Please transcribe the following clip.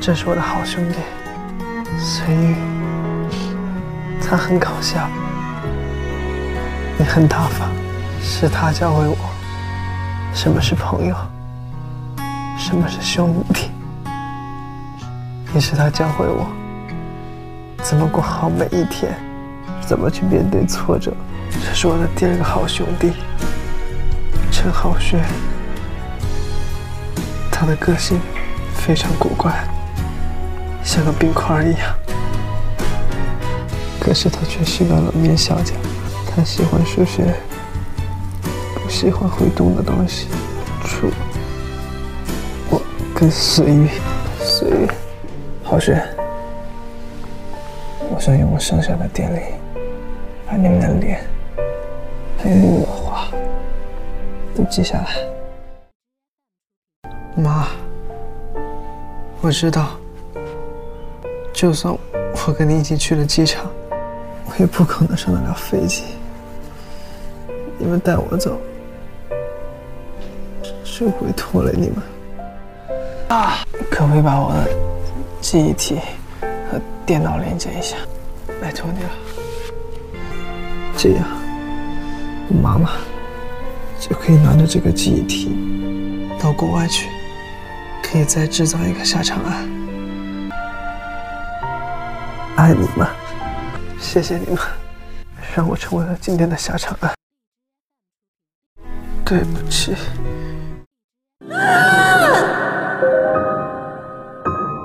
这是我的好兄弟孙玉，他很搞笑，你很大方，是他教会我。什么是朋友，什么是兄弟，也是他教会我。怎么过好每一天，怎么去面对挫折。这是我的第二个好兄弟。陈浩轩，他的个性非常古怪，像个冰块一样，可是他却是个冷面笑匠。他喜欢数学，不喜欢会动的东西。除我跟思雨，思雨，浩轩，我想用我剩下的电力，把你们的脸。还有你的话都记下来，妈。我知道，就算我跟你一起去了机场，我也不可能上得了飞机。你们带我走，是会拖累你们。啊，可不可以把我的记忆体和电脑连接一下？拜托你了，这样。我妈妈就可以拿着这个记忆体到国外去，可以再制造一个下长安。爱你们，谢谢你们，让我成为了今天的下长安。对不起。